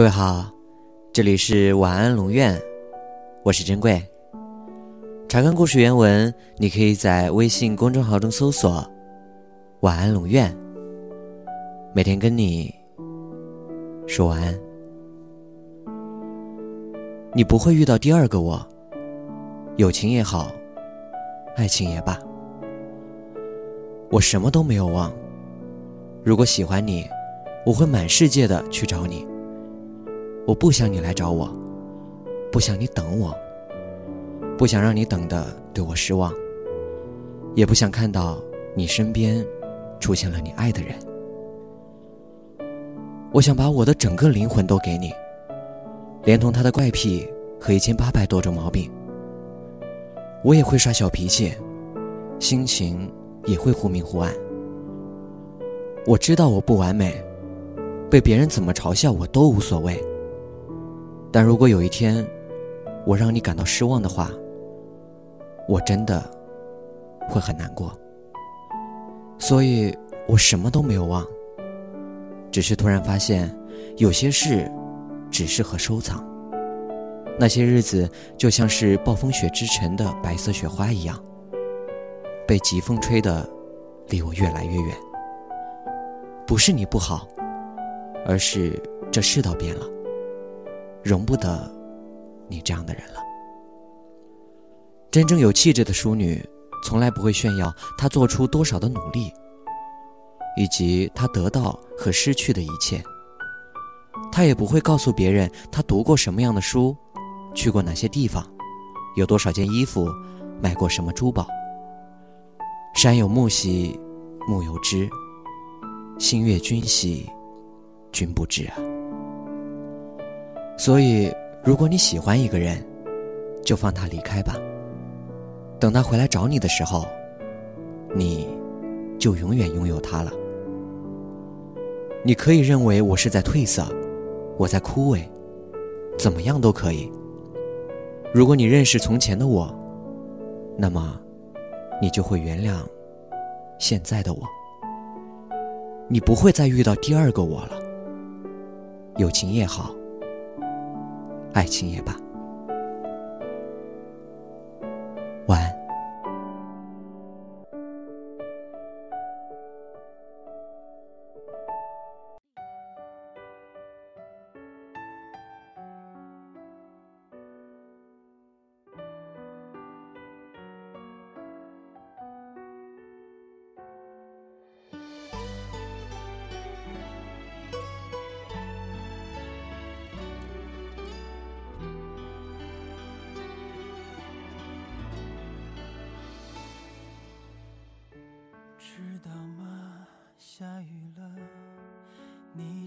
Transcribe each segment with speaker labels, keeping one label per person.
Speaker 1: 各位好，这里是晚安龙院，我是珍贵。查看故事原文，你可以在微信公众号中搜索“晚安龙院”，每天跟你说晚安。你不会遇到第二个我，友情也好，爱情也罢，我什么都没有忘。如果喜欢你，我会满世界的去找你。我不想你来找我，不想你等我，不想让你等的对我失望，也不想看到你身边出现了你爱的人。我想把我的整个灵魂都给你，连同他的怪癖和一千八百多种毛病。我也会耍小脾气，心情也会忽明忽暗。我知道我不完美，被别人怎么嘲笑我都无所谓。但如果有一天，我让你感到失望的话，我真的会很难过。所以我什么都没有忘，只是突然发现，有些事只适合收藏。那些日子就像是暴风雪之城的白色雪花一样，被疾风吹得离我越来越远。不是你不好，而是这世道变了。容不得你这样的人了。真正有气质的淑女，从来不会炫耀她做出多少的努力，以及她得到和失去的一切。她也不会告诉别人她读过什么样的书，去过哪些地方，有多少件衣服，买过什么珠宝。山有木兮，木有枝；心悦君兮，君不知啊。所以，如果你喜欢一个人，就放他离开吧。等他回来找你的时候，你就永远拥有他了。你可以认为我是在褪色，我在枯萎，怎么样都可以。如果你认识从前的我，那么你就会原谅现在的我。你不会再遇到第二个我了。友情也好。爱情也罢。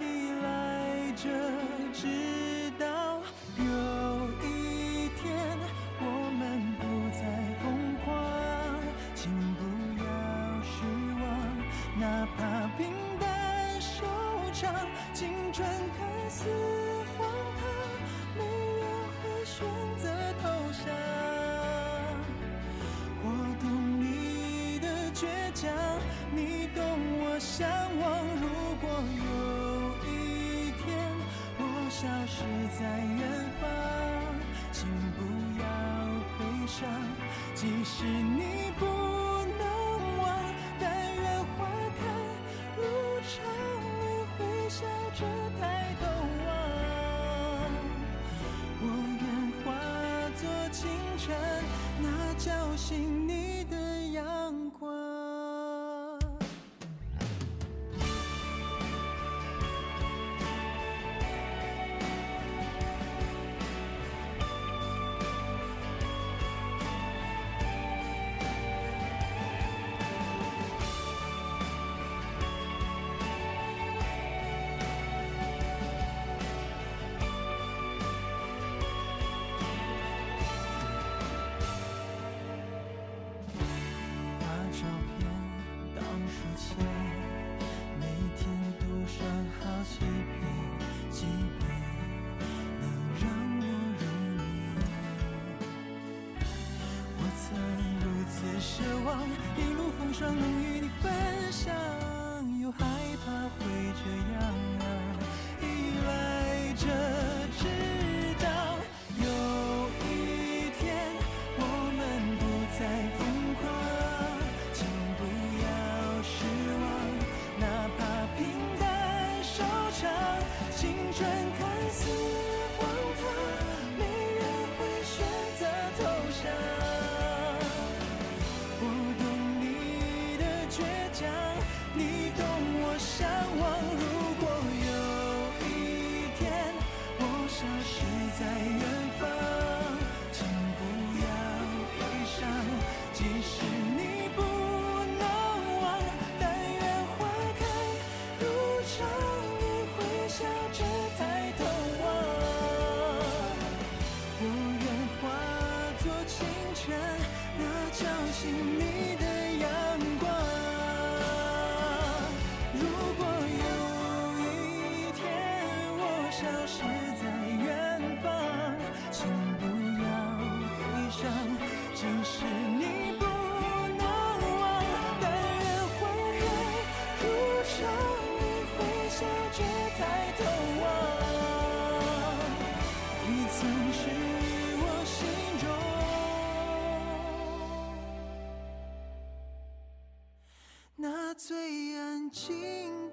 Speaker 2: 依赖着，直到有一天我们不再疯狂，请不要失望，哪怕平淡收场，青春看似荒唐，没人会选择投降。我懂你的倔强你懂我向往。消失在远方，请不要悲伤，即使你不能忘。但愿花开路长，你会笑着抬头望。我愿化作清晨，那叫醒你双能与你分享，又害怕会这样啊，依赖着直到有一天我们不再疯狂，请不要失望，哪怕平淡收场，青春看似懂消失在远方，请不要悲伤。即使你不能忘，但愿花开如常，你会笑着抬头望。你曾是我心中那最安静。